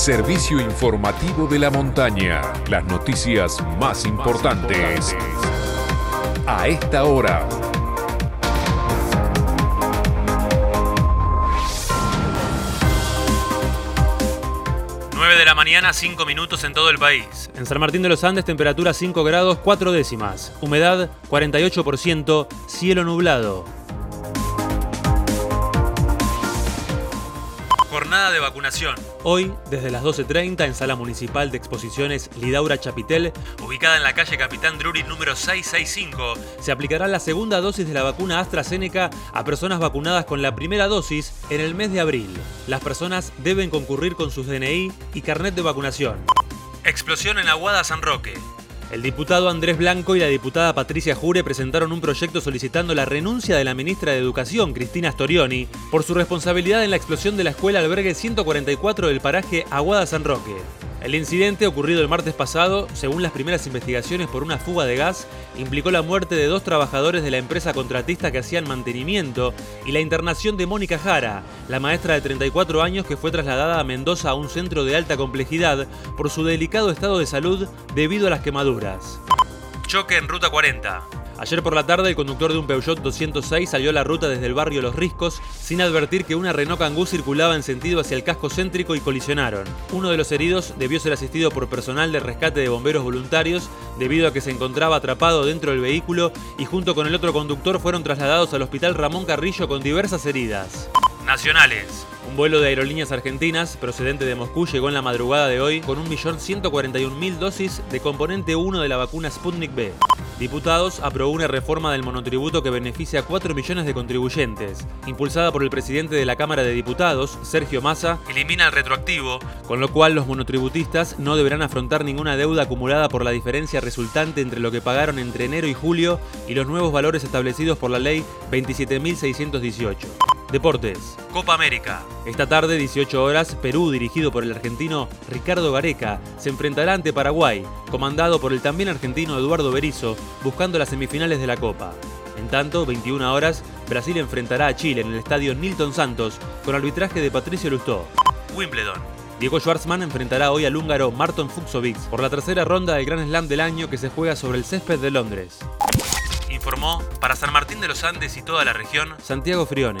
servicio informativo de la montaña. Las noticias más importantes. A esta hora. de la mañana, 5 minutos en todo el país. En San Martín de los Andes, temperatura 5 grados 4 décimas. Humedad 48%, cielo nublado. Jornada de vacunación. Hoy, desde las 12.30, en Sala Municipal de Exposiciones Lidaura Chapitel, ubicada en la calle Capitán Drury número 665, se aplicará la segunda dosis de la vacuna AstraZeneca a personas vacunadas con la primera dosis en el mes de abril. Las personas deben concurrir con sus DNI y carnet de vacunación. Explosión en Aguada San Roque. El diputado Andrés Blanco y la diputada Patricia Jure presentaron un proyecto solicitando la renuncia de la ministra de Educación, Cristina Storioni, por su responsabilidad en la explosión de la escuela albergue 144 del paraje Aguada San Roque. El incidente, ocurrido el martes pasado, según las primeras investigaciones por una fuga de gas, implicó la muerte de dos trabajadores de la empresa contratista que hacían mantenimiento y la internación de Mónica Jara, la maestra de 34 años que fue trasladada a Mendoza a un centro de alta complejidad por su delicado estado de salud debido a las quemaduras. Choque en Ruta 40. Ayer por la tarde, el conductor de un Peugeot 206 salió a la ruta desde el barrio Los Riscos sin advertir que una Renault Kangoo circulaba en sentido hacia el casco céntrico y colisionaron. Uno de los heridos debió ser asistido por personal de rescate de bomberos voluntarios debido a que se encontraba atrapado dentro del vehículo y junto con el otro conductor fueron trasladados al hospital Ramón Carrillo con diversas heridas. Nacionales. Un vuelo de aerolíneas argentinas procedente de Moscú llegó en la madrugada de hoy con 1.141.000 dosis de componente 1 de la vacuna Sputnik B. Diputados aprobó una reforma del monotributo que beneficia a 4 millones de contribuyentes. Impulsada por el presidente de la Cámara de Diputados, Sergio Massa, elimina el retroactivo, con lo cual los monotributistas no deberán afrontar ninguna deuda acumulada por la diferencia resultante entre lo que pagaron entre enero y julio y los nuevos valores establecidos por la ley 27.618. Deportes. Copa América. Esta tarde, 18 horas, Perú, dirigido por el argentino Ricardo Gareca, se enfrentará ante Paraguay, comandado por el también argentino Eduardo Berizzo, buscando las semifinales de la Copa. En tanto, 21 horas, Brasil enfrentará a Chile en el estadio Nilton Santos con arbitraje de Patricio Lustó. Wimbledon. Diego Schwartzman enfrentará hoy al húngaro Marton Fuxovic por la tercera ronda del Grand Slam del año que se juega sobre el césped de Londres. Informó para San Martín de los Andes y toda la región Santiago Frione.